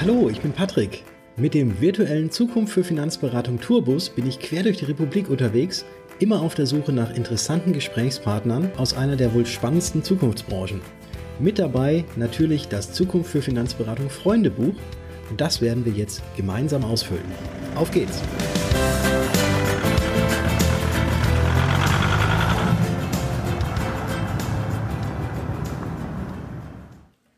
Hallo, ich bin Patrick. Mit dem virtuellen Zukunft für Finanzberatung Tourbus bin ich quer durch die Republik unterwegs, immer auf der Suche nach interessanten Gesprächspartnern aus einer der wohl spannendsten Zukunftsbranchen. Mit dabei natürlich das Zukunft für Finanzberatung Freundebuch und das werden wir jetzt gemeinsam ausfüllen. Auf geht's!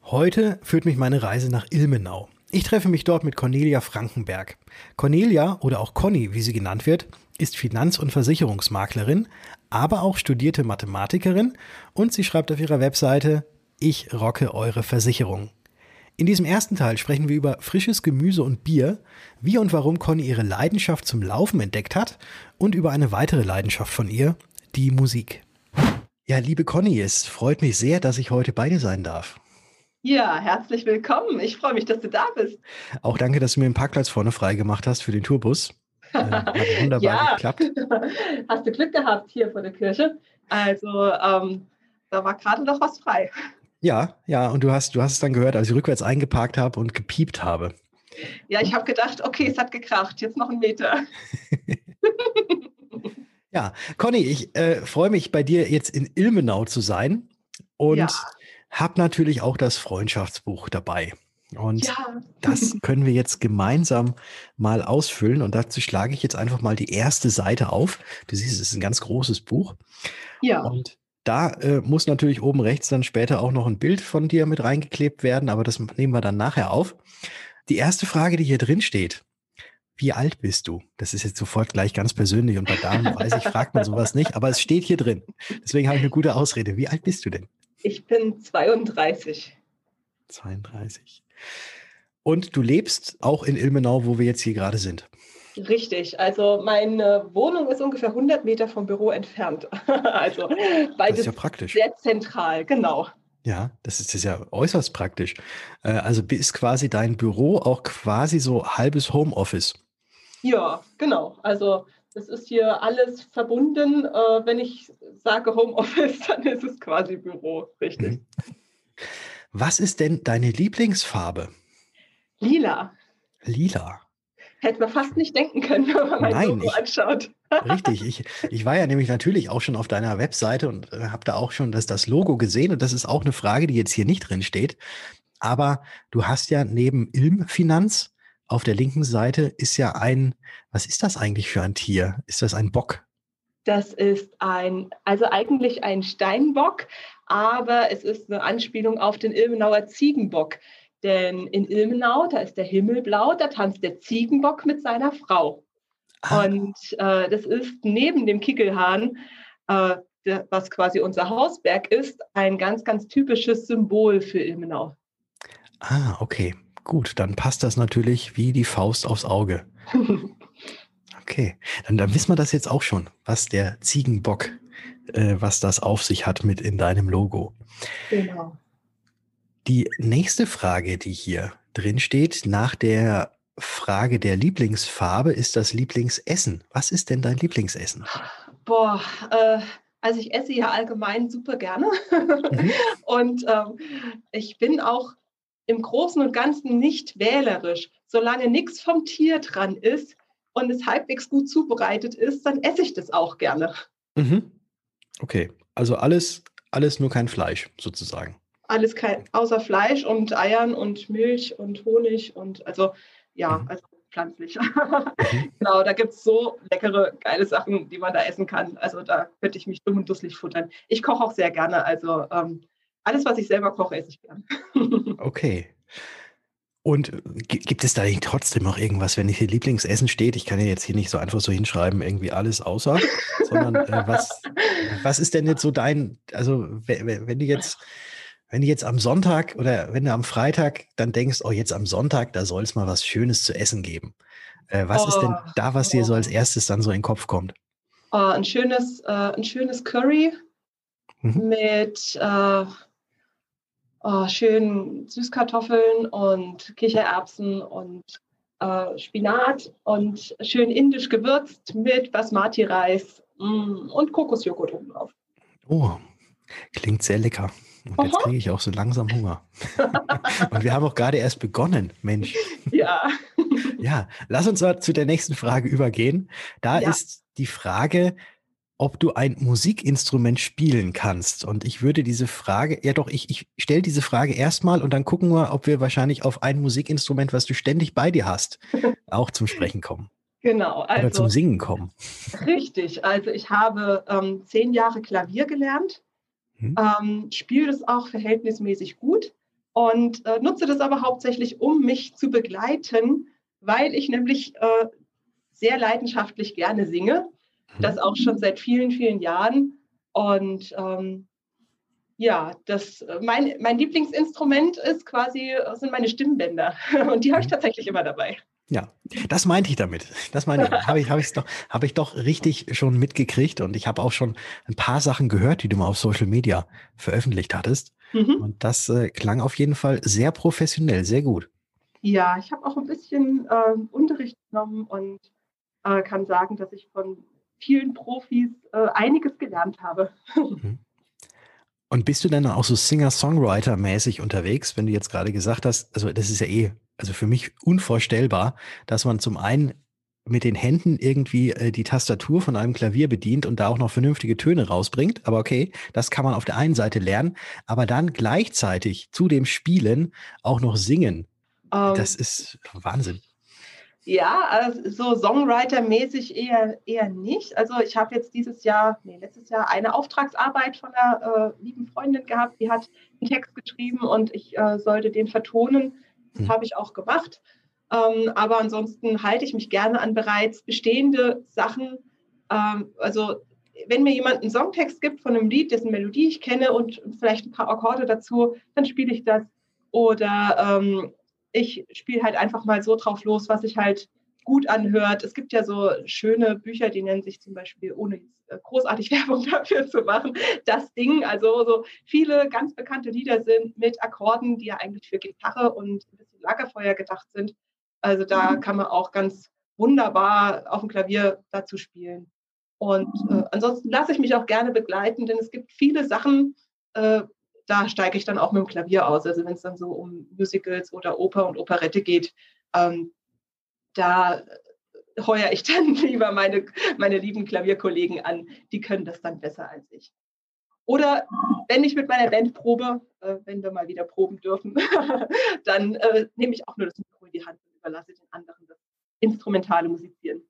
Heute führt mich meine Reise nach Ilmenau. Ich treffe mich dort mit Cornelia Frankenberg. Cornelia, oder auch Conny, wie sie genannt wird, ist Finanz- und Versicherungsmaklerin, aber auch studierte Mathematikerin und sie schreibt auf ihrer Webseite Ich rocke eure Versicherung. In diesem ersten Teil sprechen wir über frisches Gemüse und Bier, wie und warum Conny ihre Leidenschaft zum Laufen entdeckt hat und über eine weitere Leidenschaft von ihr, die Musik. Ja, liebe Conny, es freut mich sehr, dass ich heute bei dir sein darf. Ja, herzlich willkommen. Ich freue mich, dass du da bist. Auch danke, dass du mir den Parkplatz vorne freigemacht hast für den Tourbus. Äh, hat wunderbar ja. geklappt. Hast du Glück gehabt hier vor der Kirche. Also ähm, da war gerade noch was frei. Ja, ja, und du hast, du hast es dann gehört, als ich rückwärts eingeparkt habe und gepiept habe. Ja, ich habe gedacht, okay, es hat gekracht, jetzt noch ein Meter. ja, Conny, ich äh, freue mich bei dir jetzt in Ilmenau zu sein. Und ja habe natürlich auch das Freundschaftsbuch dabei. Und ja. das können wir jetzt gemeinsam mal ausfüllen. Und dazu schlage ich jetzt einfach mal die erste Seite auf. Du siehst, es ist ein ganz großes Buch. Ja. Und da äh, muss natürlich oben rechts dann später auch noch ein Bild von dir mit reingeklebt werden, aber das nehmen wir dann nachher auf. Die erste Frage, die hier drin steht, wie alt bist du? Das ist jetzt sofort gleich ganz persönlich und bei Damen weiß ich, fragt man sowas nicht, aber es steht hier drin. Deswegen habe ich eine gute Ausrede. Wie alt bist du denn? Ich bin 32. 32. Und du lebst auch in Ilmenau, wo wir jetzt hier gerade sind. Richtig, also meine Wohnung ist ungefähr 100 Meter vom Büro entfernt. also beides das ist ja praktisch. sehr zentral, genau. Ja, das ist, das ist ja äußerst praktisch. Äh, also ist quasi dein Büro auch quasi so halbes Homeoffice. Ja, genau. Also das ist hier alles verbunden. Äh, wenn ich sage Homeoffice, dann ist es quasi Büro, richtig. Was ist denn deine Lieblingsfarbe? Lila. Lila. Hätte man fast nicht denken können, wenn man mein Nein, Logo ich, anschaut. Richtig, ich, ich war ja nämlich natürlich auch schon auf deiner Webseite und äh, habe da auch schon das, das Logo gesehen. Und das ist auch eine Frage, die jetzt hier nicht drin steht. Aber du hast ja neben Ilm Finanz auf der linken Seite ist ja ein, was ist das eigentlich für ein Tier? Ist das ein Bock? Das ist ein, also eigentlich ein Steinbock, aber es ist eine Anspielung auf den Ilmenauer Ziegenbock. Denn in Ilmenau, da ist der Himmel blau, da tanzt der Ziegenbock mit seiner Frau. Ah. Und äh, das ist neben dem Kickelhahn, äh, der, was quasi unser Hausberg ist, ein ganz, ganz typisches Symbol für Ilmenau. Ah, okay. Gut, dann passt das natürlich wie die Faust aufs Auge. Okay, dann, dann wissen wir das jetzt auch schon, was der Ziegenbock, äh, was das auf sich hat mit in deinem Logo. Genau. Die nächste Frage, die hier drin steht, nach der Frage der Lieblingsfarbe, ist das Lieblingsessen. Was ist denn dein Lieblingsessen? Boah, äh, also ich esse ja allgemein super gerne. Mhm. Und ähm, ich bin auch im Großen und Ganzen nicht wählerisch. Solange nichts vom Tier dran ist und es halbwegs gut zubereitet ist, dann esse ich das auch gerne. Mhm. Okay, also alles, alles nur kein Fleisch sozusagen. Alles kein, außer Fleisch und Eiern und Milch und Honig und also ja, mhm. also pflanzlich. Mhm. genau, da gibt es so leckere, geile Sachen, die man da essen kann. Also da könnte ich mich dumm und dusselig futtern. Ich koche auch sehr gerne, also ähm, alles, was ich selber koche, esse ich gern. okay. Und gibt es da trotzdem noch irgendwas, wenn hier Lieblingsessen steht? Ich kann ja jetzt hier nicht so einfach so hinschreiben, irgendwie alles außer, sondern äh, was, was ist denn jetzt so dein, also wenn, wenn du jetzt, wenn du jetzt am Sonntag oder wenn du am Freitag dann denkst, oh, jetzt am Sonntag, da soll es mal was Schönes zu essen geben. Äh, was oh, ist denn oh, da, was dir so als erstes dann so in den Kopf kommt? Oh, ein schönes, äh, ein schönes Curry mhm. mit äh, oh, schön Süßkartoffeln und Kichererbsen und äh, Spinat und schön indisch gewürzt mit Basmati-Reis mm, und Kokosjoghurt oben drauf. Oh, klingt sehr lecker. Und jetzt kriege ich auch so langsam Hunger. Und wir haben auch gerade erst begonnen, Mensch. Ja. Ja, lass uns mal zu der nächsten Frage übergehen. Da ja. ist die Frage, ob du ein Musikinstrument spielen kannst. Und ich würde diese Frage, ja doch, ich, ich stelle diese Frage erstmal und dann gucken wir, ob wir wahrscheinlich auf ein Musikinstrument, was du ständig bei dir hast, auch zum Sprechen kommen. Genau. Also, Oder zum Singen kommen. Richtig. Also ich habe ähm, zehn Jahre Klavier gelernt, hm. ähm, spiele das auch verhältnismäßig gut und äh, nutze das aber hauptsächlich, um mich zu begleiten, weil ich nämlich äh, sehr leidenschaftlich gerne singe das auch schon seit vielen, vielen Jahren. Und ähm, ja, das, mein, mein Lieblingsinstrument ist quasi, sind meine Stimmbänder. Und die habe ich mhm. tatsächlich immer dabei. Ja, das meinte ich damit. Das meine ich. habe ich, habe ich doch, habe ich doch richtig schon mitgekriegt und ich habe auch schon ein paar Sachen gehört, die du mal auf Social Media veröffentlicht hattest. Mhm. Und das äh, klang auf jeden Fall sehr professionell, sehr gut. Ja, ich habe auch ein bisschen äh, Unterricht genommen und äh, kann sagen, dass ich von vielen Profis äh, einiges gelernt habe. Mhm. Und bist du dann auch so Singer-Songwriter-mäßig unterwegs, wenn du jetzt gerade gesagt hast, also das ist ja eh, also für mich unvorstellbar, dass man zum einen mit den Händen irgendwie äh, die Tastatur von einem Klavier bedient und da auch noch vernünftige Töne rausbringt. Aber okay, das kann man auf der einen Seite lernen, aber dann gleichzeitig zu dem Spielen auch noch singen. Um, ähm, das ist Wahnsinn. Ja, also so Songwriter-mäßig eher, eher nicht. Also ich habe jetzt dieses Jahr, nee, letztes Jahr eine Auftragsarbeit von einer äh, lieben Freundin gehabt, die hat einen Text geschrieben und ich äh, sollte den vertonen. Das mhm. habe ich auch gemacht. Ähm, aber ansonsten halte ich mich gerne an bereits bestehende Sachen. Ähm, also wenn mir jemand einen Songtext gibt von einem Lied, dessen Melodie ich kenne und vielleicht ein paar Akkorde dazu, dann spiele ich das. Oder ähm, ich spiele halt einfach mal so drauf los, was sich halt gut anhört. Es gibt ja so schöne Bücher, die nennen sich zum Beispiel, ohne äh, großartig Werbung dafür zu machen, das Ding. Also so viele ganz bekannte Lieder sind mit Akkorden, die ja eigentlich für Gitarre und ein bisschen Lagerfeuer gedacht sind. Also da mhm. kann man auch ganz wunderbar auf dem Klavier dazu spielen. Und äh, ansonsten lasse ich mich auch gerne begleiten, denn es gibt viele Sachen, äh, da steige ich dann auch mit dem Klavier aus. Also wenn es dann so um Musicals oder Oper und Operette geht, ähm, da heuere ich dann lieber meine, meine lieben Klavierkollegen an. Die können das dann besser als ich. Oder wenn ich mit meiner Band probe, äh, wenn wir mal wieder proben dürfen, dann äh, nehme ich auch nur das Mikro in die Hand und überlasse den anderen das instrumentale Musizieren.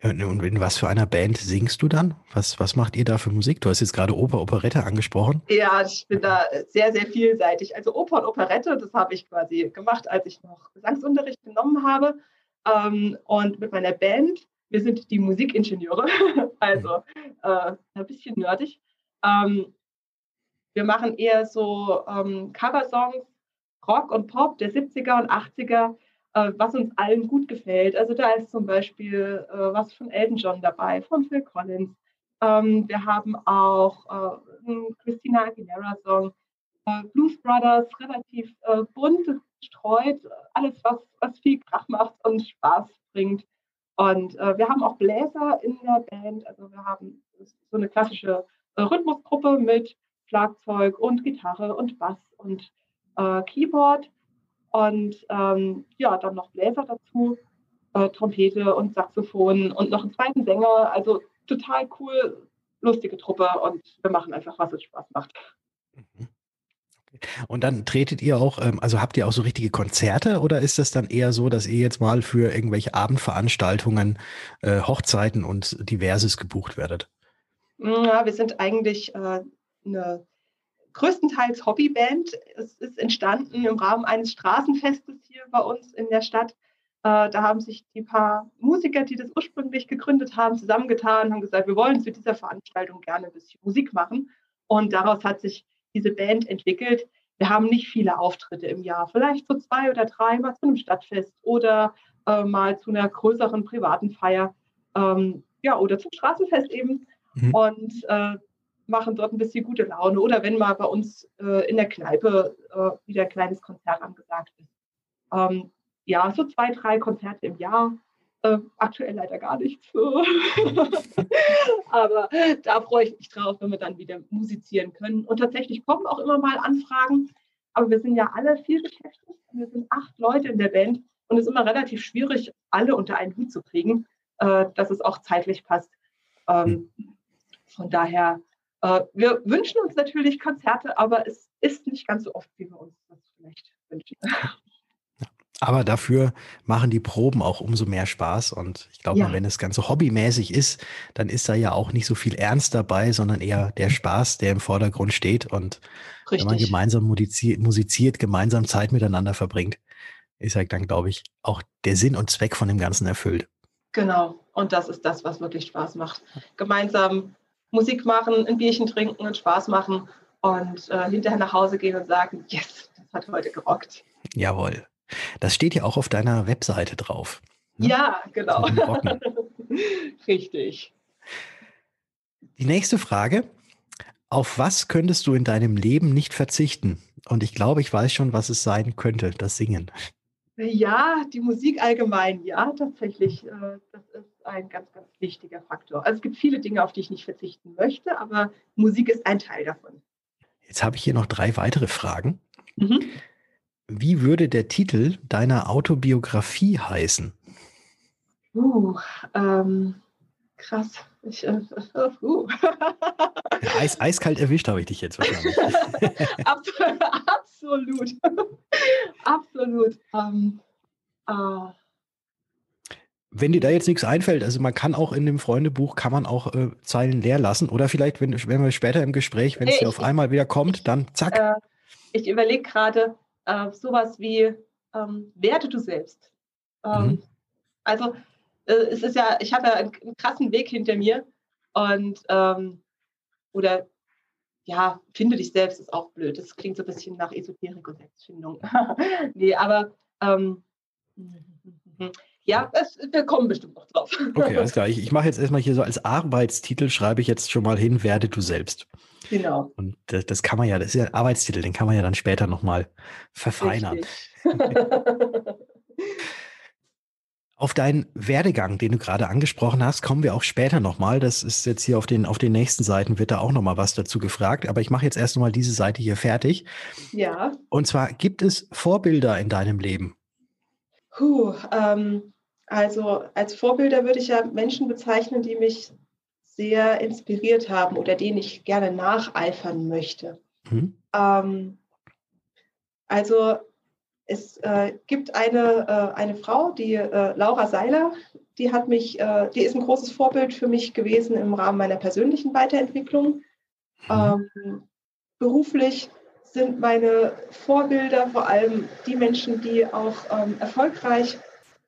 Und in was für einer Band singst du dann? Was, was macht ihr da für Musik? Du hast jetzt gerade Oper, Operette angesprochen. Ja, ich bin da sehr, sehr vielseitig. Also Oper und Operette, das habe ich quasi gemacht, als ich noch Gesangsunterricht genommen habe. Ähm, und mit meiner Band, wir sind die Musikingenieure, also äh, ein bisschen nerdig. Ähm, wir machen eher so ähm, Coversongs, Rock und Pop der 70er und 80er äh, was uns allen gut gefällt. Also da ist zum Beispiel äh, was von Elton John dabei, von Phil Collins. Ähm, wir haben auch äh, einen Christina Aguilera-Song, äh, Blues Brothers, relativ äh, bunt gestreut, alles, was, was viel Krach macht und Spaß bringt. Und äh, wir haben auch Bläser in der Band. Also wir haben so eine klassische Rhythmusgruppe mit Schlagzeug und Gitarre und Bass und Keyboard. Und ähm, ja, dann noch Bläser dazu, äh, Trompete und Saxophon und noch einen zweiten Sänger. Also total cool, lustige Truppe und wir machen einfach, was es Spaß macht. Mhm. Und dann tretet ihr auch, ähm, also habt ihr auch so richtige Konzerte oder ist das dann eher so, dass ihr jetzt mal für irgendwelche Abendveranstaltungen, äh, Hochzeiten und diverses gebucht werdet? Ja, wir sind eigentlich äh, eine größtenteils Hobbyband. Es ist entstanden im Rahmen eines Straßenfestes hier bei uns in der Stadt. Äh, da haben sich die paar Musiker, die das ursprünglich gegründet haben, zusammengetan, haben gesagt, wir wollen zu dieser Veranstaltung gerne ein bisschen Musik machen. Und daraus hat sich diese Band entwickelt. Wir haben nicht viele Auftritte im Jahr, vielleicht so zwei oder drei mal zu einem Stadtfest oder äh, mal zu einer größeren privaten Feier. Ähm, ja, oder zum Straßenfest eben. Mhm. Und äh, machen dort ein bisschen gute Laune oder wenn mal bei uns äh, in der Kneipe äh, wieder ein kleines Konzert angesagt ist. Ähm, ja, so zwei, drei Konzerte im Jahr Äh, aktuell leider gar nichts. Aber da freue ich mich drauf, wenn wir dann wieder musizieren können. Und tatsächlich kommen auch immer mal Anfragen. Aber wir sind ja alle viel beschäftigt. Wir sind acht Leute in der Band und es ist immer relativ schwierig, alle unter einen Hut zu kriegen, äh, dass es auch zeitlich passt. Ähm, hm. von daher, wir wünschen uns natürlich Konzerte, aber es ist nicht ganz so oft, wie wir uns das vielleicht wünschen. Aber dafür machen die Proben auch umso mehr Spaß. Und ich glaube, ja. wenn das Ganze hobbymäßig ist, dann ist da ja auch nicht so viel Ernst dabei, sondern eher der Spaß, der im Vordergrund steht. Und Richtig. wenn man gemeinsam musiziert, musiziert, gemeinsam Zeit miteinander verbringt, ist halt dann, glaube ich, auch der Sinn und Zweck von dem Ganzen erfüllt. Genau. Und das ist das, was wirklich Spaß macht. Gemeinsam Musik machen, ein Bierchen trinken und Spaß machen und äh, hinterher nach Hause gehen und sagen, yes, das hat heute gerockt. Jawohl. Das steht ja auch auf deiner Webseite drauf. Ne? Ja, genau. Richtig. Die nächste Frage. Auf was könntest du in deinem Leben nicht verzichten? Und ich glaube, ich weiß schon, was es sein könnte, das Singen. Ja, die Musik allgemein, ja, tatsächlich. Äh, das ist ein ganz, ganz wichtiger Faktor. Also es gibt viele Dinge, auf die ich nicht verzichten möchte, aber Musik ist ein Teil davon. Jetzt habe ich hier noch drei weitere Fragen. Mhm. Wie würde der Titel deiner Autobiografie heißen? Uh, ähm, krass. Ich, äh, uh. Eis, eiskalt erwischt habe ich dich jetzt wahrscheinlich. Absolut. Absolut. Um, uh. Wenn dir da jetzt nichts einfällt, also man kann auch in dem Freundebuch, kann man auch äh, Zeilen leer lassen oder vielleicht, wenn, wenn wir später im Gespräch, wenn es dir auf einmal wieder kommt, dann zack. Äh, ich überlege gerade, äh, sowas wie ähm, werte du selbst. Ähm, mhm. Also äh, es ist ja, ich habe ja einen, einen, krassen Weg hinter mir und ähm, oder ja, finde dich selbst ist auch blöd. Das klingt so ein bisschen nach Esoterik und Selbstfindung. nee, aber ähm, ja, es, wir kommen bestimmt noch drauf. Okay, alles klar. Ich, ich mache jetzt erstmal hier so als Arbeitstitel, schreibe ich jetzt schon mal hin, werde du selbst. Genau. Und das, das, kann man ja, das ist ja ein Arbeitstitel, den kann man ja dann später nochmal verfeinern. Auf deinen Werdegang, den du gerade angesprochen hast, kommen wir auch später nochmal. Das ist jetzt hier auf den, auf den nächsten Seiten wird da auch nochmal was dazu gefragt. Aber ich mache jetzt erst nochmal diese Seite hier fertig. Ja. Und zwar, gibt es Vorbilder in deinem Leben? Puh, ähm, also als Vorbilder würde ich ja Menschen bezeichnen, die mich sehr inspiriert haben oder denen ich gerne nacheifern möchte. Mhm. Ähm, also es äh, gibt eine, äh, eine Frau, die äh, Laura Seiler, die hat mich, äh, die ist ein großes Vorbild für mich gewesen im Rahmen meiner persönlichen Weiterentwicklung. Mhm. Ähm, beruflich sind meine Vorbilder vor allem die Menschen, die auch ähm, erfolgreich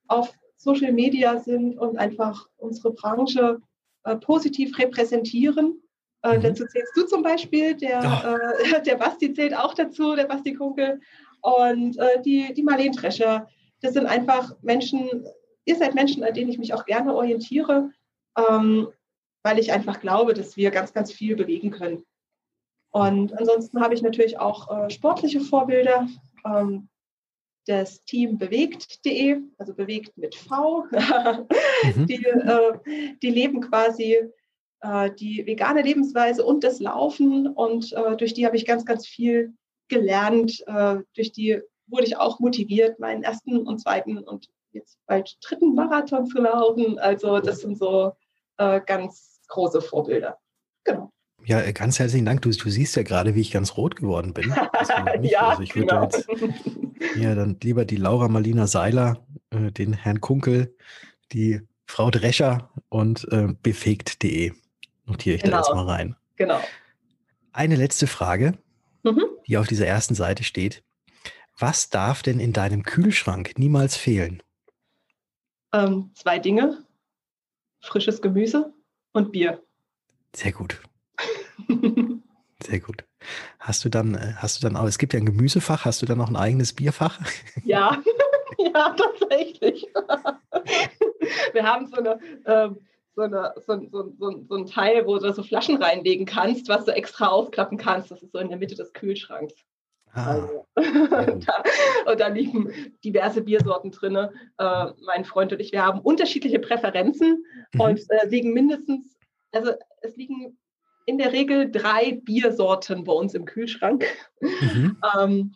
auf Social Media sind und einfach unsere Branche äh, positiv repräsentieren. Äh, mhm. Dazu zählst du zum Beispiel, der, oh. äh, der Basti zählt auch dazu, der Basti Kunkel und äh, die, die Marlene Drescher. Das sind einfach Menschen, ihr seid Menschen, an denen ich mich auch gerne orientiere, ähm, weil ich einfach glaube, dass wir ganz, ganz viel bewegen können. Und ansonsten habe ich natürlich auch äh, sportliche Vorbilder. Ähm, das Team bewegt.de, also bewegt mit V. mhm. die, äh, die leben quasi äh, die vegane Lebensweise und das Laufen und äh, durch die habe ich ganz, ganz viel gelernt. Äh, durch die wurde ich auch motiviert, meinen ersten und zweiten und jetzt bald dritten Marathon zu laufen. Also das sind so äh, ganz große Vorbilder. Genau. Ja, äh, ganz herzlichen Dank. Du, du siehst ja gerade, wie ich ganz rot geworden bin. ja, also ich würde genau. jetzt ja, dann lieber die Laura Marlina Seiler, äh, den Herrn Kunkel, die Frau Drescher und äh, befegt.de. Notiere ich genau. da jetzt mal rein. Genau. Eine letzte Frage, mhm. die auf dieser ersten Seite steht. Was darf denn in deinem Kühlschrank niemals fehlen? Ähm, zwei Dinge. Frisches Gemüse und Bier. Sehr gut. Sehr gut. Hast du dann, äh, hast du dann auch, es gibt ja ein Gemüsefach, hast du dann noch ein eigenes Bierfach? Ja, ja, tatsächlich. Wir haben so eine, ähm, so, eine, so, so, so, so ein Teil, wo du so Flaschen reinlegen kannst, was du extra aufklappen kannst. Das ist so in der Mitte des Kühlschranks. Ah, also, Und da liegen diverse Biersorten drin. Äh, mein Freund und ich, wir haben unterschiedliche Präferenzen mhm. und äh, liegen mindestens, also es liegen in der Regel drei Biersorten bei uns im Kühlschrank. Mhm. ähm,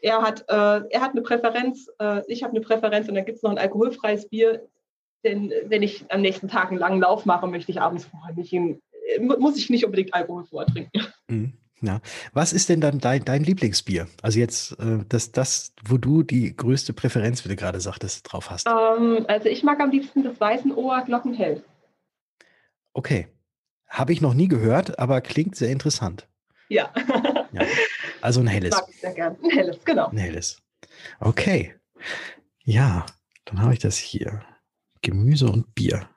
er, hat, äh, er hat eine Präferenz, äh, ich habe eine Präferenz und dann gibt es noch ein alkoholfreies Bier. Denn wenn ich am nächsten Tag einen langen Lauf mache, möchte ich abends vorher nicht in, äh, muss ich nicht unbedingt Alkohol vortrinken. Mhm. Ja. Was ist denn dann dein, dein Lieblingsbier? Also jetzt äh, das, das, wo du die größte Präferenz, wie du gerade sagtest, drauf hast. Ähm, also ich mag am liebsten das Weißenohr Glockenhell. Okay. Habe ich noch nie gehört, aber klingt sehr interessant. Ja. ja. Also ein helles. Mag ich sehr gern. Ein helles, genau. Ein helles. Okay. Ja, dann habe ich das hier. Gemüse und Bier.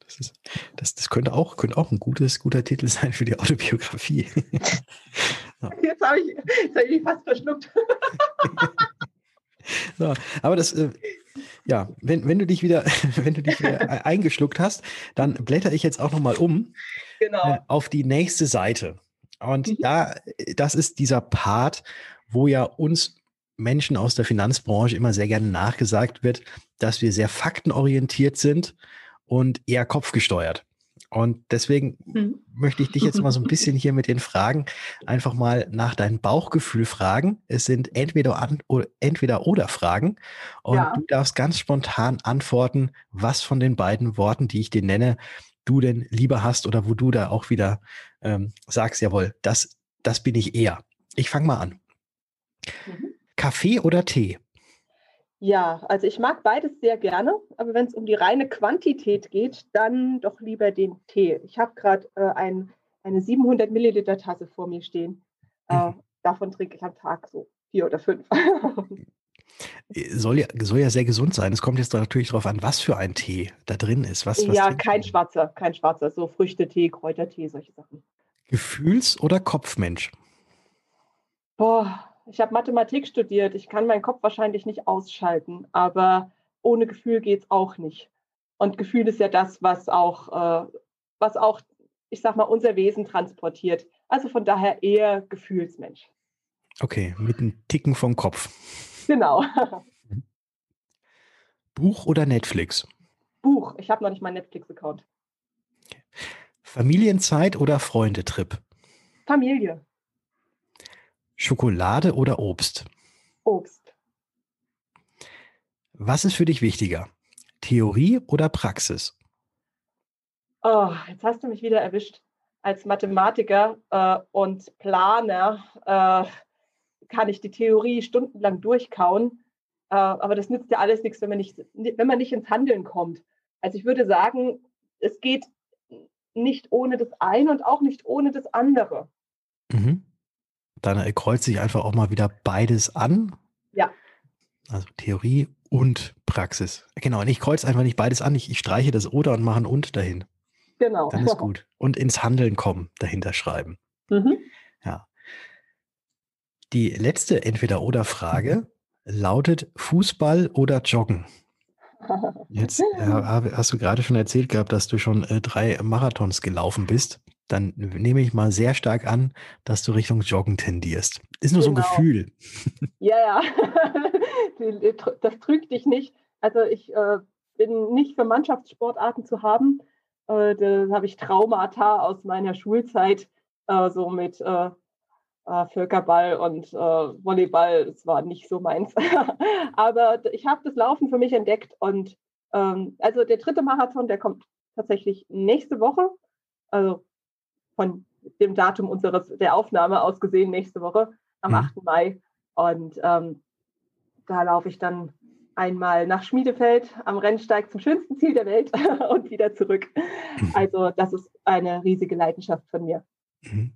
Das, ist, das, das könnte, auch, könnte auch ein gutes, guter Titel sein für die Autobiografie. so. Jetzt habe ich, hab ich fast verschluckt. so, aber das, äh, ja, wenn, wenn du dich wieder, wenn du dich wieder e-, eingeschluckt hast, dann blätter ich jetzt auch nochmal um genau. äh, auf die nächste Seite. Und mhm. da, das ist dieser Part, wo ja uns Menschen aus der Finanzbranche immer sehr gerne nachgesagt wird, dass wir sehr faktenorientiert sind und eher kopfgesteuert. Und deswegen mhm. möchte ich dich jetzt mal so ein bisschen hier mit den Fragen einfach mal nach deinem Bauchgefühl fragen. Es sind entweder, an, oder, entweder oder Fragen und ja. du darfst ganz spontan antworten, was von den beiden Worten, die ich dir nenne, du denn lieber hast oder wo du da auch wieder ähm, sagst, jawohl, das, das bin ich eher. Ich fange mal an. Mhm. Kaffee oder Tee? Ja, also ich mag beides sehr gerne, aber wenn es um die reine Quantität geht, dann doch lieber den Tee. Ich habe gerade äh, ein, eine 700 Milliliter Tasse vor mir stehen. Äh, mhm. davon trinke ich am Tag so vier oder fünf. soll, ja, soll ja sehr gesund sein. Es kommt jetzt natürlich darauf an, was für ein Tee da drin ist. Was, was ja, kein schwarzer, kein schwarzer, so Früchtetee, Kräutertee, solche Sachen. Gefühls- oder Kopfmensch? Boah, ich habe Mathematik studiert. Ich kann meinen Kopf wahrscheinlich nicht ausschalten, aber ohne Gefühl geht es auch nicht. Und Gefühl ist ja das, was auch, äh, was auch, ich sag mal, unser Wesen transportiert. Also von daher eher Gefühlsmensch. Okay, mit einem Ticken vom Kopf. Genau. Buch oder Netflix? Buch. Ich habe noch nicht meinen Netflix-Account. Familienzeit oder Freundetrip? Familie. Schokolade oder Obst? Obst. Was ist für dich wichtiger? Theorie oder Praxis? Oh, jetzt hast du mich wieder erwischt. Als Mathematiker äh, und Planer äh, kann ich die Theorie stundenlang durchkauen, äh, aber das nützt ja alles nichts, wenn man nicht, wenn man nicht ins Handeln kommt. Also ich würde sagen, es geht nicht ohne das eine und auch nicht ohne das andere. Mhm dann kreuzt sich einfach auch mal wieder beides an. Ja. Also Theorie und Praxis. Genau, und ich kreuze einfach nicht beides an. Ich, ich streiche das oder und mache ein und dahin. Genau. Dann ist gut. Und ins Handeln kommen, dahinter schreiben. Mhm. Ja. Die letzte Entweder-Oder-Frage lautet Fußball oder Joggen? Jetzt äh, hast du gerade schon erzählt gehabt, dass du schon äh, drei Marathons gelaufen bist dann nehme ich mal sehr stark an, dass du Richtung Joggen tendierst. Ist nur genau. so ein genau. Gefühl. Ja, ja. das trügt dich nicht. Also ich äh, bin nicht für Mannschaftssportarten zu haben. Äh, da habe ich Traumata aus meiner Schulzeit, äh, so mit äh, Völkerball und äh, Volleyball. Das war nicht so meins. Aber ich habe das Laufen für mich entdeckt. Und ähm, also der dritte Marathon, der kommt tatsächlich nächste Woche. Also von dem Datum unseres der Aufnahme aus gesehen nächste Woche am mhm. 8. Mai. Und ähm, da laufe ich dann einmal nach Schmiedefeld am Rennsteig zum schönsten Ziel der Welt und wieder zurück. Also das ist eine riesige Leidenschaft von mir. Mhm.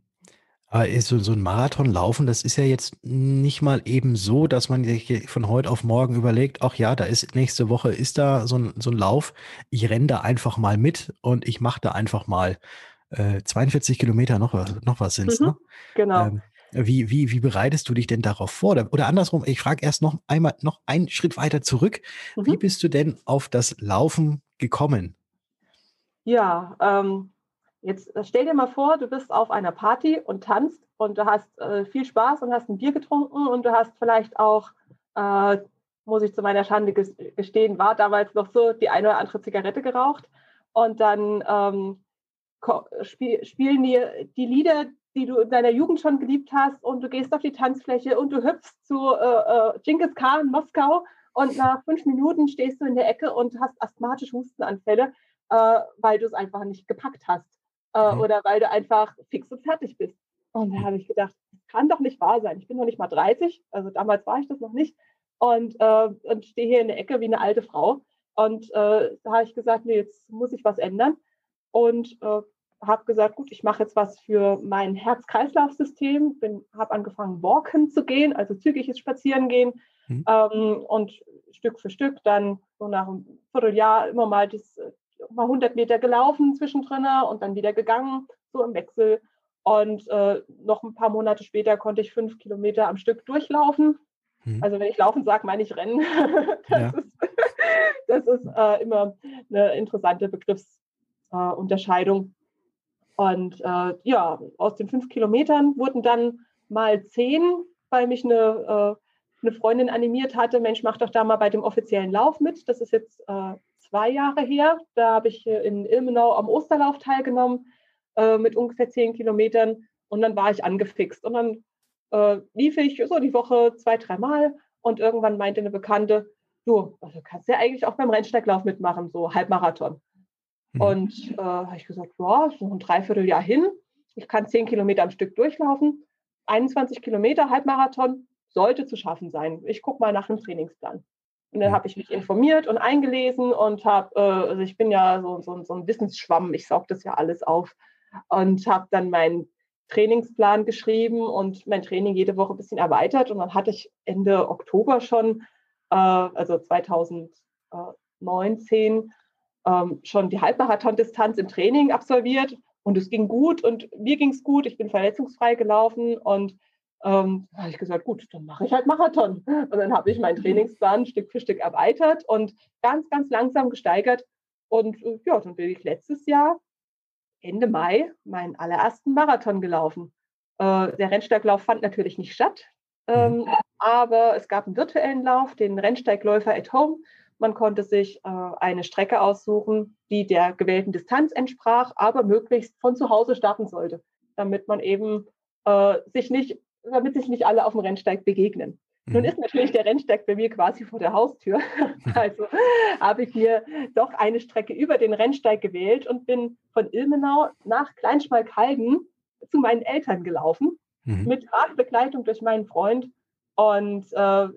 Aber so, so ein Marathon laufen, das ist ja jetzt nicht mal eben so, dass man sich von heute auf morgen überlegt, ach ja, da ist nächste Woche ist da so ein, so ein Lauf, ich renne da einfach mal mit und ich mache da einfach mal äh, 42 Kilometer noch, noch was sind mhm, ne? Genau. Ähm, wie, wie, wie bereitest du dich denn darauf vor? Oder, oder andersrum, ich frage erst noch einmal, noch einen Schritt weiter zurück. Mhm. Wie bist du denn auf das Laufen gekommen? Ja, ähm, jetzt äh, stell dir mal vor, du bist auf einer Party und tanzt und du hast äh, viel Spaß und hast ein Bier getrunken und du hast vielleicht auch äh, muss ich zu meiner Schande gestehen, war damals noch so die eine oder andere Zigarette geraucht. Und dann ähm, spiel, spielen die, die Lieder, die du in deiner Jugend schon geliebt hast und du gehst auf die Tanzfläche und du hüpfst zu äh, äh, Khan, Moskau und nach fünf Minuten stehst du in der Ecke und hast asthmatische Hustenanfälle, äh, weil du es einfach nicht gepackt hast äh, mhm. oder weil du einfach fix und fertig bist. Und da habe ich gedacht, das kann doch nicht wahr sein. Ich bin noch nicht mal 30, also damals war ich das noch nicht und, äh, und stehe hier in der Ecke wie eine alte Frau. Und äh, da habe ich gesagt, nee, jetzt muss ich was ändern. Und äh, habe gesagt, gut, ich mache jetzt was für mein Herz-Kreislauf-System, habe angefangen, walken zu gehen, also zügiges Spazierengehen mhm. ähm, und Stück für Stück dann so nach einem Vierteljahr immer mal, das, mal 100 Meter gelaufen zwischendrin und dann wieder gegangen, so im Wechsel. Und äh, noch ein paar Monate später konnte ich fünf Kilometer am Stück durchlaufen. Mhm. Also wenn ich laufen sage, meine ich rennen. das ja. ist, das ist äh, immer eine interessante Begriffsunterscheidung. Äh, und ja, aus den fünf Kilometern wurden dann mal zehn, weil mich eine, äh, eine Freundin animiert hatte, Mensch, mach doch da mal bei dem offiziellen Lauf mit. Das ist jetzt äh, zwei Jahre her. Da habe ich in Ilmenau am Osterlauf teilgenommen äh, mit ungefähr zehn Kilometern. Und dann war ich angefixt. Und dann äh, lief ich so die Woche zwei, dreimal. Und irgendwann meinte eine Bekannte, du, also kannst ja eigentlich auch beim Rennsteiglauf mitmachen, so Halbmarathon. Mhm. Und äh, habe ich gesagt, ja, ist noch ein Dreivierteljahr hin. Ich kann zehn Kilometer am Stück durchlaufen. 21 Kilometer Halbmarathon sollte zu schaffen sein. Ich gucke mal nach einem Trainingsplan. Und dann mhm. habe ich mich informiert und eingelesen und habe, äh, also ich bin ja so, so, so ein Wissensschwamm, ich saug das ja alles auf und habe dann meinen Trainingsplan geschrieben und mein Training jede Woche ein bisschen erweitert. Und dann hatte ich Ende Oktober schon, äh, also 2019, ähm, schon die Halbmarathon-Distanz im Training absolviert und es ging gut und mir ging es gut. Ich bin verletzungsfrei gelaufen und ähm, habe ich gesagt, gut, dann mache ich halt Marathon. Und dann habe ich meinen Trainingsplan Stück für Stück erweitert und ganz, ganz langsam gesteigert. Und äh, ja, dann bin ich letztes Jahr, Ende Mai, meinen allerersten Marathon gelaufen. Äh, der Rennsteiglauf fand natürlich nicht statt, ähm, mhm. aber es gab einen virtuellen Lauf, den Rennsteigläufer at Home. Man konnte sich äh, eine Strecke aussuchen, die der gewählten Distanz entsprach, aber möglichst von zu Hause starten sollte, damit man eben äh, sich nicht, damit sich nicht alle auf dem Rennsteig begegnen. Mhm. Nun ist natürlich der Rennsteig bei mir quasi vor der Haustür. Also habe ich mir doch eine Strecke über den Rennsteig gewählt und bin von Ilmenau nach Kleinschmalkalden zu meinen Eltern gelaufen, mhm. mit Radbegleitung durch meinen Freund. Und äh,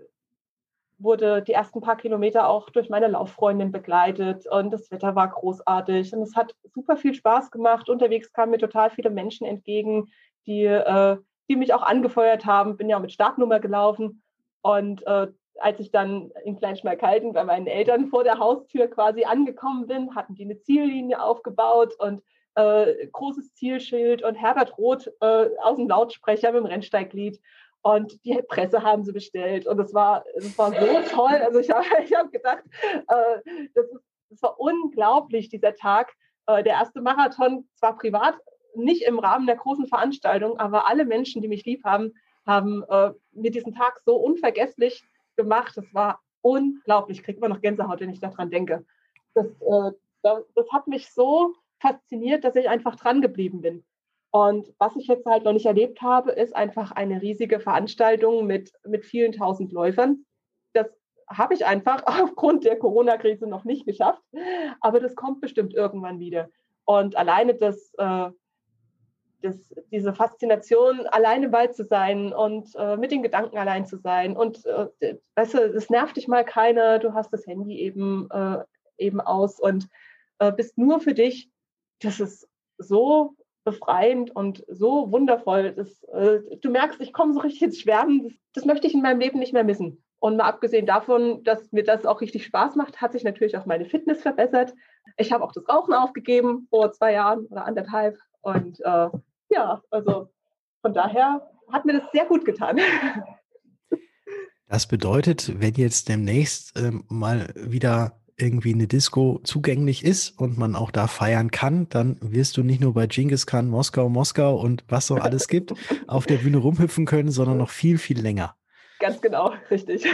wurde die ersten paar Kilometer auch durch meine Lauffreundin begleitet und das Wetter war großartig und es hat super viel Spaß gemacht. Unterwegs kamen mir total viele Menschen entgegen, die, äh, die mich auch angefeuert haben. Bin ja mit Startnummer gelaufen und äh, als ich dann in Kleinschmalkalden bei meinen Eltern vor der Haustür quasi angekommen bin, hatten die eine Ziellinie aufgebaut und äh, großes Zielschild und Herbert Roth äh, aus dem Lautsprecher mit dem Rennsteiglied. Und die Presse haben sie bestellt. Und es war, war so toll. Also ich habe ich hab gedacht, äh, das, ist, das war unglaublich, dieser Tag. Äh, der erste Marathon, zwar privat, nicht im Rahmen der großen Veranstaltung, aber alle Menschen, die mich lieb haben, haben äh, mir diesen Tag so unvergesslich gemacht. Das war unglaublich. Ich kriege immer noch Gänsehaut, wenn ich daran denke. Das, äh, das, hat mich so fasziniert, dass ich einfach dran geblieben bin. Und was ich jetzt halt noch nicht erlebt habe, ist einfach eine riesige Veranstaltung mit, mit vielen tausend Läufern. Das habe ich einfach aufgrund der Corona-Krise noch nicht geschafft, aber das kommt bestimmt irgendwann wieder. Und alleine das, äh, das, diese Faszination, alleine Wald zu sein und äh, mit den Gedanken allein zu sein und äh, weißt du, es nervt dich mal keiner, du hast das Handy eben, äh, eben aus und äh, bist nur für dich. Das ist so befreiend und so wundervoll. Das, äh, du merkst, ich komme so richtig ins Schwärmen. Das, das, möchte ich in meinem Leben nicht mehr missen. Und mal abgesehen davon, dass mir das auch richtig Spaß macht, hat sich natürlich auch meine Fitness verbessert. Ich habe auch das Rauchen aufgegeben vor zwei Jahren oder anderthalb. Und äh, ja, also von daher hat mir das sehr gut getan. Das bedeutet, wenn jetzt demnächst äh, mal wieder irgendwie eine Disco zugänglich ist und man auch da feiern kann, dann wirst du nicht nur bei Genghis Khan, Moskau, Moskau und was so alles gibt, auf der Bühne rumhüpfen können, sondern noch viel, viel länger. Ganz genau, richtig.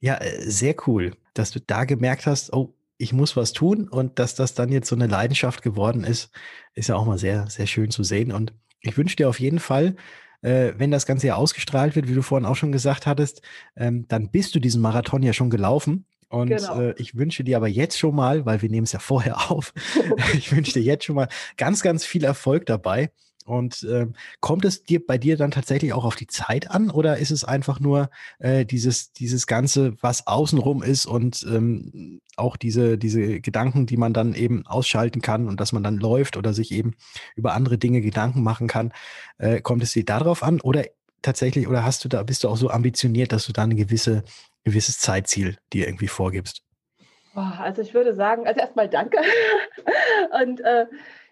ja, äh, sehr cool, dass du da gemerkt hast, oh, ich muss was tun und dass das dann jetzt so eine Leidenschaft geworden ist, ist ja auch mal sehr, sehr schön zu sehen. Und ich wünsche dir auf jeden Fall, äh, wenn das Ganze ja ausgestrahlt wird, wie du vorhin auch schon gesagt hattest, ähm, dann bist du diesen Marathon ja schon gelaufen. Und genau. äh, ich wünsche dir aber jetzt schon mal, weil wir nehmen es ja vorher auf, ich wünsche dir jetzt schon mal ganz, ganz viel Erfolg dabei. Und äh, kommt es dir bei dir dann tatsächlich auch auf die Zeit an oder ist es einfach nur äh, dieses, dieses Ganze, was außenrum ist und ähm, auch diese, diese Gedanken, die man dann eben ausschalten kann und dass man dann läuft oder sich eben über andere Dinge Gedanken machen kann? Äh, kommt es dir darauf an oder tatsächlich, oder hast du da, bist du auch so ambitioniert, dass du da ein gewisse, gewisses Zeitziel dir irgendwie vorgibst? Also ich würde sagen, also erstmal danke. und äh,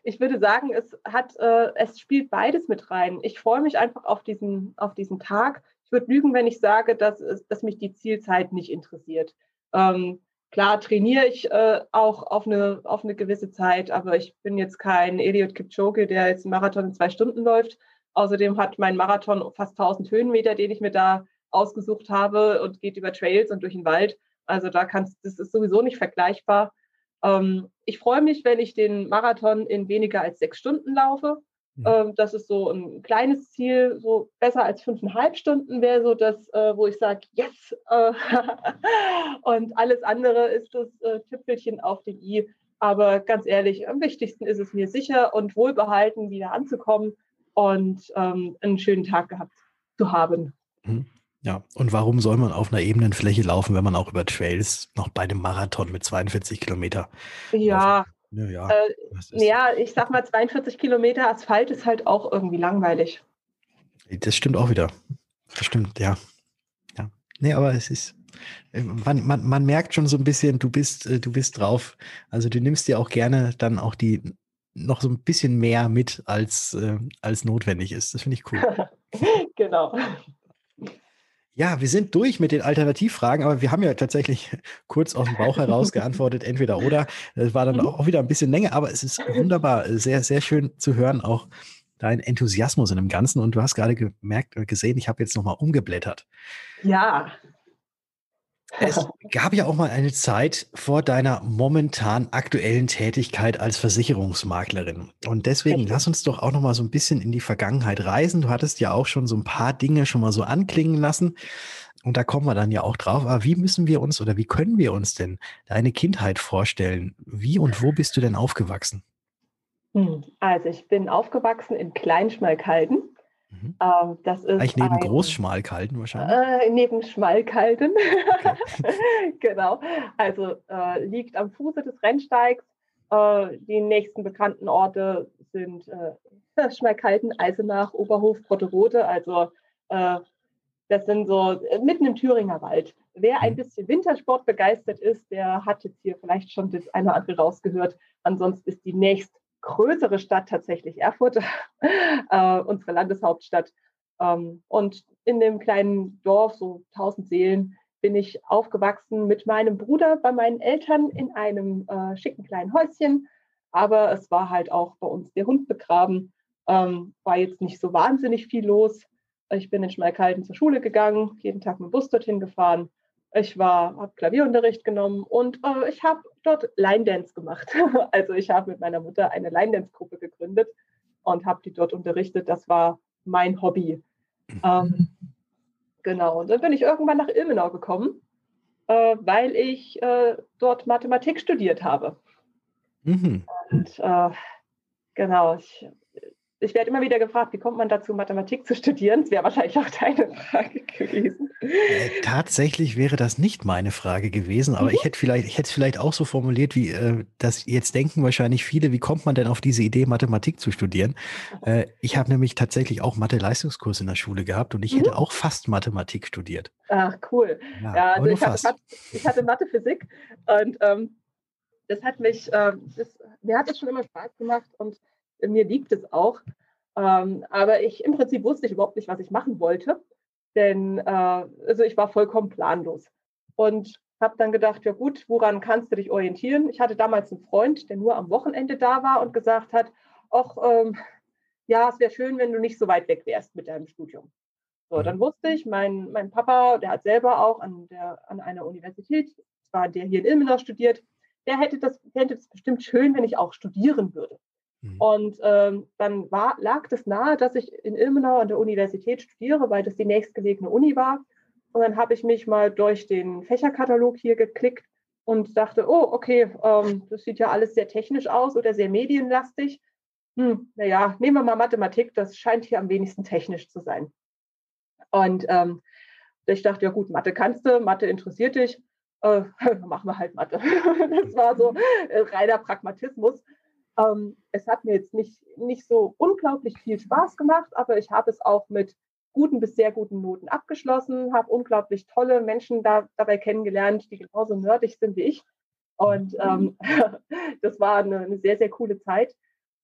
ich würde sagen, es hat, äh, es spielt beides mit rein. Ich freue mich einfach auf diesen, auf diesen Tag. Ich würde lügen, wenn ich sage, dass, dass mich die Zielzeit nicht interessiert. Ähm, klar trainiere ich äh, auch auf eine, auf eine gewisse Zeit, aber ich bin jetzt kein Eliot Kipchoge, der jetzt einen Marathon in zwei Stunden läuft. Außerdem hat mein Marathon fast 1000 Höhenmeter, den ich mir da ausgesucht habe und geht über Trails und durch den Wald. Also da kannst, das ist sowieso nicht vergleichbar. Ähm, ich freue mich, wenn ich den Marathon in weniger als sechs Stunden laufe. Mhm. Ähm, das ist so ein kleines Ziel, so besser als fünfeinhalb Stunden wäre so das, äh, wo ich sage, yes. Äh, und alles andere ist das äh, Tüpfelchen auf dem i. Aber ganz ehrlich, am wichtigsten ist es mir sicher und wohlbehalten wieder anzukommen und ähm, einen schönen Tag gehabt zu haben. Mhm. Ja, und warum soll man auf einer ebenen Fläche laufen, wenn man auch über Trails noch bei dem Marathon mit 42 Kilometer? Ja, ja, ja, äh, ja, ich sag mal, 42 Kilometer Asphalt ist halt auch irgendwie langweilig. Das stimmt auch wieder. Das stimmt, ja. Ja. Nee, aber es ist, äh, man, man, man merkt schon so ein bisschen, du bist, äh, du bist drauf. Also du nimmst dir auch gerne dann auch die noch so ein bisschen mehr mit, als, äh, als notwendig ist. Das finde ich cool. genau. Ja, wir sind durch mit den Alternativfragen, aber wir haben ja tatsächlich kurz aus dem Bauch heraus geantwortet, entweder oder. Das war dann mhm. auch wieder ein bisschen länger, aber es ist wunderbar, sehr, sehr schön zu hören, auch dein Enthusiasmus in dem Ganzen. Und du hast gerade gemerkt, äh, gesehen, ich habe jetzt nochmal umgeblättert. Ja, es gab ja auch mal eine Zeit vor deiner momentan aktuellen Tätigkeit als Versicherungsmaklerin. Und deswegen lass uns doch auch noch mal so ein bisschen in die Vergangenheit reisen. Du hattest ja auch schon so ein paar Dinge schon mal so anklingen lassen. Und da kommen wir dann ja auch drauf. Aber wie müssen wir uns oder wie können wir uns denn deine Kindheit vorstellen? Wie und wo bist du denn aufgewachsen? Hm, also ich bin aufgewachsen in Kleinschmalkalden. Mhm. Ähm, das ist Eigentlich neben ein, Großschmalkalden wahrscheinlich? Äh, neben Schmalkalden. Okay. genau. Also äh, liegt am Fuße des Rennsteigs. Äh, die nächsten bekannten Orte sind äh, Schmalkalden, Eisenach, Oberhof, Brotterode. Also äh, das sind so äh, mitten im Thüringer Wald. Wer ein mhm. bisschen Wintersport begeistert ist, der hat jetzt hier vielleicht schon das eine oder andere rausgehört. Ansonsten ist die nächst größere Stadt tatsächlich Erfurt, äh, unsere Landeshauptstadt. Ähm, und in dem kleinen Dorf, so 1000 Seelen, bin ich aufgewachsen mit meinem Bruder bei meinen Eltern in einem äh, schicken kleinen Häuschen. Aber es war halt auch bei uns der Hund begraben. Ähm, war jetzt nicht so wahnsinnig viel los. Ich bin in Schmalkalden zur Schule gegangen, jeden Tag mit dem Bus dorthin gefahren. Ich war, habe Klavierunterricht genommen und äh, ich habe dort Line Dance gemacht. also ich habe mit meiner Mutter eine Line Dance Gruppe gegründet und habe die dort unterrichtet. Das war mein Hobby. Ähm, genau. Und dann bin ich irgendwann nach Ilmenau gekommen, äh, weil ich äh, dort Mathematik studiert habe. Mhm. Und äh, genau, ich ich werde immer wieder gefragt, wie kommt man dazu, Mathematik zu studieren? Das wäre wahrscheinlich auch deine Frage gewesen. Äh, tatsächlich wäre das nicht meine Frage gewesen, aber mhm. ich hätte vielleicht, ich hätte es vielleicht auch so formuliert, wie äh, das jetzt denken wahrscheinlich viele, wie kommt man denn auf diese Idee, Mathematik zu studieren? Äh, ich habe nämlich tatsächlich auch Mathe-Leistungskurs in der Schule gehabt und ich mhm. hätte auch fast Mathematik studiert. Ach, cool. Ja, ja also ich hatte, ich hatte, Mathe, Physik und ähm, das hat mich, äh, das, mir hat es schon immer Spaß gemacht und mir liegt es auch. Ähm, aber ich im Prinzip wusste ich überhaupt nicht, was ich machen wollte, denn äh, also ich war vollkommen planlos und habe dann gedacht, ja gut, woran kannst du dich orientieren? Ich hatte damals einen Freund, der nur am Wochenende da war und gesagt hat, ach ähm, ja, es wäre schön, wenn du nicht so weit weg wärst mit deinem Studium. So, dann wusste ich, mein, mein Papa, der hat selber auch an, der, an einer Universität, zwar der hier in Ilmenau studiert, der hätte das, fände es bestimmt schön, wenn ich auch studieren würde. Mhm. Und ähm, dann war, lag das nahe, dass ich in Ilmenau an der Universität studiere, weil das die nächstgelegene Uni war. Und dann habe ich mich mal durch den Fächerkatalog hier geklickt und dachte, oh, okay, ähm, das sieht ja alles sehr technisch aus oder sehr medienlastig. Hm, naja, nehmen wir mal Mathematik, das scheint hier am wenigsten technisch zu sein. Und ähm, ich dachte, ja gut, Mathe kannst du, Mathe interessiert dich, äh, machen wir halt Mathe. das war so äh, reiner Pragmatismus. Ähm, es hat mir jetzt nicht, nicht so unglaublich viel Spaß gemacht, aber ich habe es auch mit guten bis sehr guten Noten abgeschlossen, habe unglaublich tolle Menschen da, dabei kennengelernt, die genauso nerdig sind wie ich. Und ähm, das war eine, eine, sehr, sehr coole Zeit.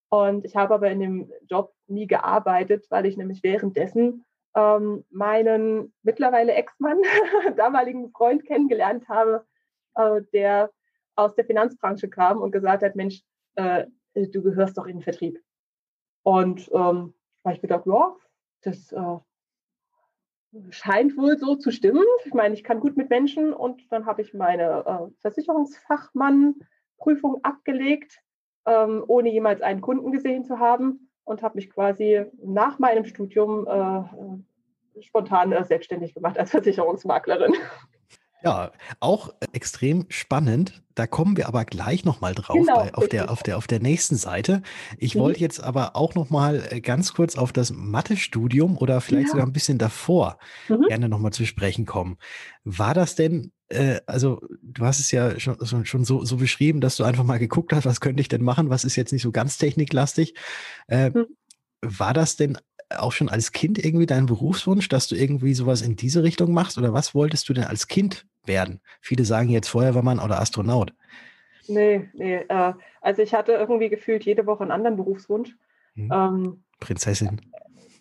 Und ich habe aber in dem Job nie gearbeitet, weil ich nämlich währenddessen ähm, meinen mittlerweile Ex-Mann, damaligen Freund kennengelernt habe, äh, der aus der Finanzbranche kam und gesagt hat, Mensch, äh, du gehörst doch in den Vertrieb. Und ähm, habe ich gedacht, ja, das äh, scheint wohl so zu stimmen. Ich meine, ich kann gut mit Menschen und dann habe ich meine äh, Versicherungsfachmann-Prüfung abgelegt, ähm, ohne jemals einen Kunden gesehen zu haben und habe mich quasi nach meinem Studium äh, spontan äh, selbstständig gemacht als Versicherungsmaklerin. Ja, auch extrem spannend. Da kommen wir aber gleich nochmal drauf genau, bei, auf, der, auf, der, auf der nächsten Seite. Ich mhm. wollte jetzt aber auch nochmal äh, ganz kurz auf das Mathestudium oder vielleicht ja. sogar ein bisschen davor mhm. gerne nochmal zu sprechen kommen. War das denn, äh, also du hast es ja schon, schon so, so beschrieben, dass du einfach mal geguckt hast, was könnte ich denn machen, was ist jetzt nicht so ganz techniklastig. Äh, mhm. War das denn auch schon als Kind irgendwie dein Berufswunsch, dass du irgendwie sowas in diese Richtung machst? Oder was wolltest du denn als Kind werden? Viele sagen jetzt Feuerwehrmann oder Astronaut. Nee, nee. Äh, also ich hatte irgendwie gefühlt jede Woche einen anderen Berufswunsch. Hm. Ähm, Prinzessin.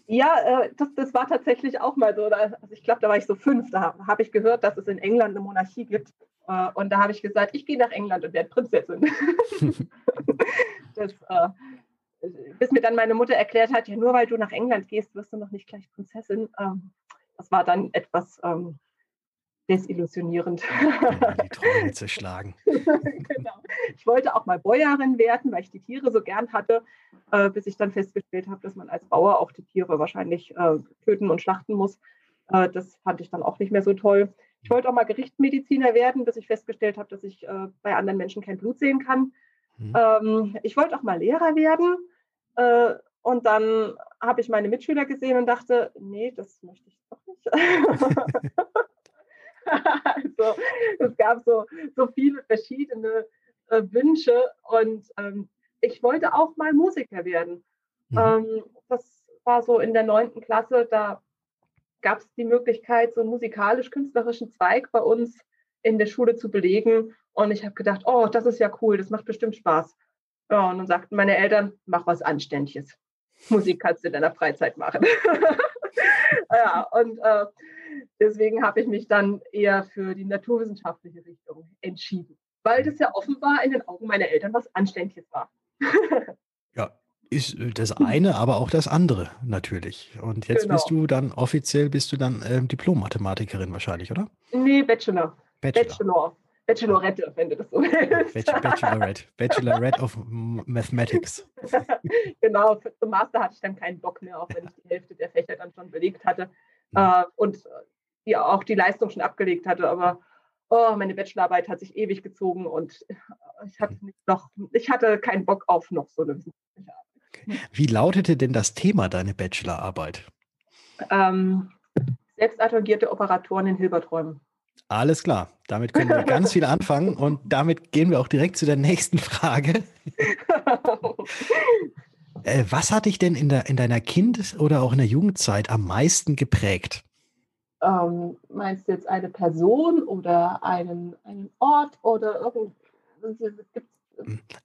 Ja, äh, das, das war tatsächlich auch mal so. also ich glaube, da war ich so fünf. Da habe ich gehört, dass es in England eine Monarchie gibt. Äh, und da habe ich gesagt, ich gehe nach England und werde Prinzessin. das, bis mir dann meine Mutter erklärt hat, ja, nur weil du nach England gehst, wirst du noch nicht gleich Prinzessin. Ähm, das war dann etwas ähm, desillusionierend. Ja, die Träume zerschlagen. genau. Ich wollte auch mal Bäuerin werden, weil ich die Tiere so gern hatte, äh, bis ich dann festgestellt habe, dass man als Bauer auch die Tiere wahrscheinlich äh, töten und schlachten muss. Äh, das fand ich dann auch nicht mehr so toll. Ich wollte auch mal Gerichtsmediziner werden, bis ich festgestellt habe, dass ich äh, bei anderen Menschen kein Blut sehen kann. Mhm. Ähm, ich wollte auch mal Lehrer werden. Äh, und dann habe ich meine Mitschüler gesehen und dachte, nee, das möchte ich doch nicht. also es gab so, so viele verschiedene äh, Wünsche und ähm, ich wollte auch mal Musiker werden. Mhm. Ähm, das war so in der neunten Klasse, da gab es die Möglichkeit, so einen musikalisch-künstlerischen Zweig bei uns in der Schule zu belegen. Und ich habe gedacht, oh, das ist ja cool, das macht bestimmt Spaß. Ja, und dann sagten meine Eltern, mach was Anständiges. Musik kannst du in deiner Freizeit machen. ja, und äh, deswegen habe ich mich dann eher für die naturwissenschaftliche Richtung entschieden, weil das ja offenbar in den Augen meiner Eltern was Anständiges war. ja, ist äh, das eine, aber auch das andere natürlich. Und jetzt genau. bist du dann offiziell bist du dann ähm, Diplom-Mathematikerin wahrscheinlich, oder? Nee, Bachelor. Bachelor. Bachelor. Bachelorette, wenn du das so willst. Bachelorette. Bachelorette of Mathematics. genau, zum Master hatte ich dann keinen Bock mehr, auch wenn ich die Hälfte der Fächer dann schon belegt hatte mhm. äh, und die, auch die Leistung schon abgelegt hatte. Aber oh, meine Bachelorarbeit hat sich ewig gezogen und ich hatte, hm. noch, ich hatte keinen Bock auf noch so eine wissenschaftliche Arbeit. Wie lautete denn das Thema deiner Bachelorarbeit? Ähm, selbstadjugierte Operatoren in Hilberträumen. Alles klar, damit können wir ganz viel anfangen und damit gehen wir auch direkt zu der nächsten Frage. äh, was hat dich denn in, der, in deiner Kind- oder auch in der Jugendzeit am meisten geprägt? Ähm, meinst du jetzt eine Person oder einen, einen Ort oder irgendwas?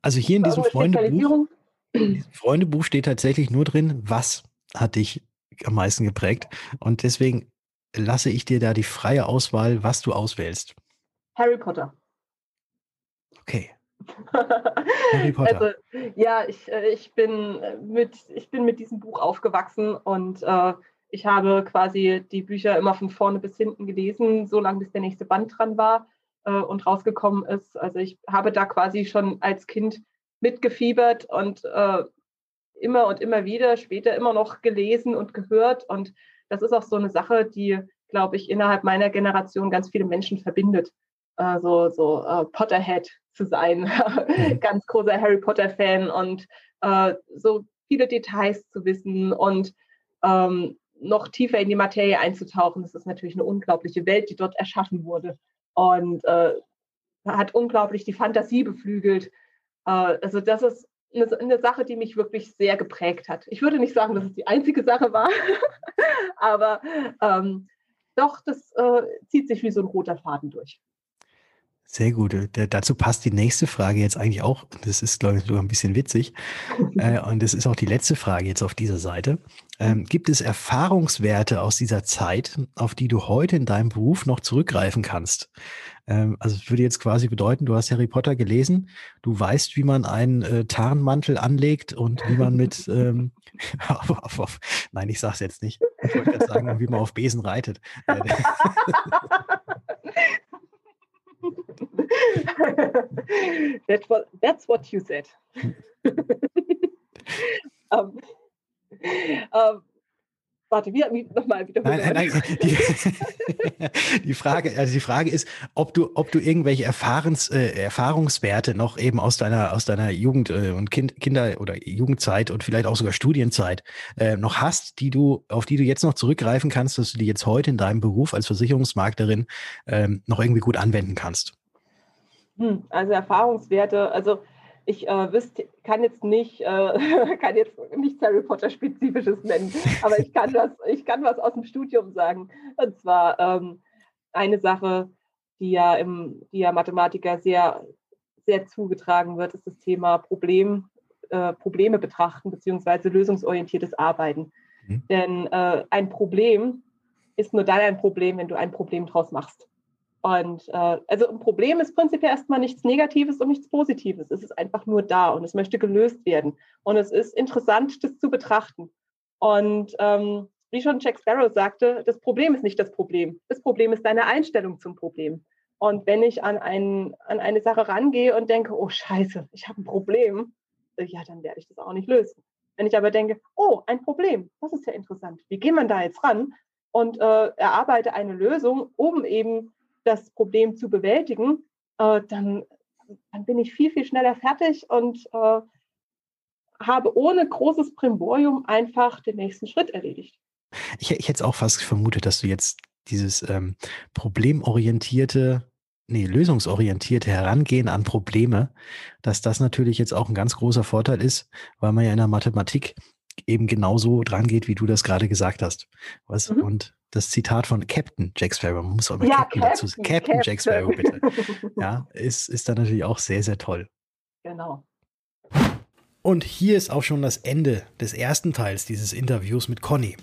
Also hier in diesem Freundebuch, in diesem Freundebuch steht tatsächlich nur drin, was hat dich am meisten geprägt. Und deswegen lasse ich dir da die freie Auswahl, was du auswählst. Harry Potter. Okay. Harry Potter. Also, ja, ich, äh, ich, bin mit, ich bin mit diesem Buch aufgewachsen und äh, ich habe quasi die Bücher immer von vorne bis hinten gelesen, so lange bis der nächste Band dran war äh, und rausgekommen ist. Also ich habe da quasi schon als Kind mitgefiebert und äh, immer und immer wieder, später immer noch gelesen und gehört. Und das ist auch so eine Sache, die, glaube ich, innerhalb meiner Generation ganz viele Menschen verbindet. Äh, so so äh, Potterhead zu sein, mhm. ganz großer Harry Potter-Fan und äh, so viele Details zu wissen und ähm, noch tiefer in die Materie einzutauchen. Das ist natürlich eine unglaubliche Welt, die dort erschaffen wurde. Und äh, hat unglaublich die Fantasie beflügelt. Äh, also das ist eine, eine, Sache, die mich wirklich sehr geprägt hat. Ich würde nicht sagen, dass es die einzige Sache war, aber ähm, doch, das äh, zieht sich wie so ein roter Faden durch. Sehr gut. Äh, dazu passt die nächste Frage jetzt eigentlich auch. Das ist, glaube ich, sogar ein bisschen witzig. äh, und das ist auch die letzte Frage jetzt auf dieser Seite. Ähm, gibt es Erfahrungswerte aus dieser Zeit, auf die du heute in deinem Beruf noch zurückgreifen kannst? Ähm, also es würde jetzt quasi bedeuten, du hast Harry Potter gelesen, du weißt, wie man einen äh, Tarnmantel anlegt und wie man mit, ähm, auf, auf, auf, nein, ich sag's jetzt nicht. Ich wollte gerade sagen, wie man auf Besen reitet. that's, what, that's what you said. um, um, warte, wie, wie nochmal wieder. Nein, nein, nein. Die, die, Frage, also die Frage ist, ob du, ob du irgendwelche Erfahrens, äh, Erfahrungswerte noch eben aus deiner, aus deiner Jugend äh, und kind, Kinder- oder Jugendzeit und vielleicht auch sogar Studienzeit äh, noch hast, die du, auf die du jetzt noch zurückgreifen kannst, dass du die jetzt heute in deinem Beruf als Versicherungsmaklerin ähm, noch irgendwie gut anwenden kannst. Hm, also Erfahrungswerte, also ich äh, wüsste, kann jetzt nicht, äh, kann jetzt nicht Harry Potter spezifisches nennen, aber ich kann das, ich kann was aus dem Studium sagen. Und zwar ähm, eine Sache, die ja im, die ja Mathematiker sehr, sehr zugetragen wird, ist das Thema Problem, äh, Probleme betrachten beziehungsweise lösungsorientiertes Arbeiten. Mhm. Denn äh, ein Problem ist nur dann ein Problem, wenn du ein Problem draus machst. Und äh, also ein Problem ist prinzipiell erstmal nichts Negatives und nichts Positives. Es ist einfach nur da und es möchte gelöst werden. Und es ist interessant, das zu betrachten. Und ähm, wie schon Jack Sparrow sagte, das Problem ist nicht das Problem. Das Problem ist deine Einstellung zum Problem. Und wenn ich an, ein, an eine Sache rangehe und denke, oh scheiße, ich habe ein Problem, äh, ja, dann werde ich das auch nicht lösen. Wenn ich aber denke, oh, ein Problem, das ist ja interessant, wie geht man da jetzt ran? Und äh, erarbeite eine Lösung, um eben das Problem zu bewältigen, äh, dann, dann bin ich viel, viel schneller fertig und äh, habe ohne großes Primborium einfach den nächsten Schritt erledigt. Ich, ich hätte auch fast vermutet, dass du jetzt dieses ähm, problemorientierte, nee, lösungsorientierte Herangehen an Probleme, dass das natürlich jetzt auch ein ganz großer Vorteil ist, weil man ja in der Mathematik eben genauso dran geht, wie du das gerade gesagt hast. Was? Mhm. Und das Zitat von Captain Jack Sparrow, man muss auch mal ja, Captain, Captain, dazu sagen. Captain, Captain Jack Sparrow, bitte. ja, ist, ist dann natürlich auch sehr, sehr toll. Genau. Und hier ist auch schon das Ende des ersten Teils dieses Interviews mit Conny.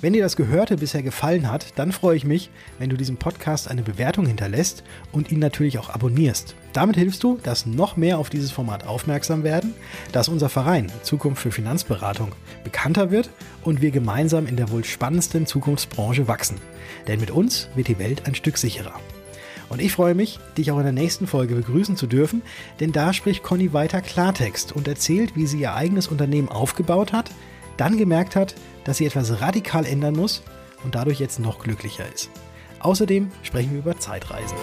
Wenn dir das Gehörte bisher gefallen hat, dann freue ich mich, wenn du diesem Podcast eine Bewertung hinterlässt und ihn natürlich auch abonnierst. Damit hilfst du, dass noch mehr auf dieses Format aufmerksam werden, dass unser Verein Zukunft für Finanzberatung bekannter wird und wir gemeinsam in der wohl spannendsten Zukunftsbranche wachsen. Denn mit uns wird die Welt ein Stück sicherer. Und ich freue mich, dich auch in der nächsten Folge begrüßen zu dürfen, denn da spricht Conny weiter Klartext und erzählt, wie sie ihr eigenes Unternehmen aufgebaut hat, dann gemerkt hat, dass sie etwas radikal ändern muss und dadurch jetzt noch glücklicher ist. Außerdem sprechen wir über Zeitreisen.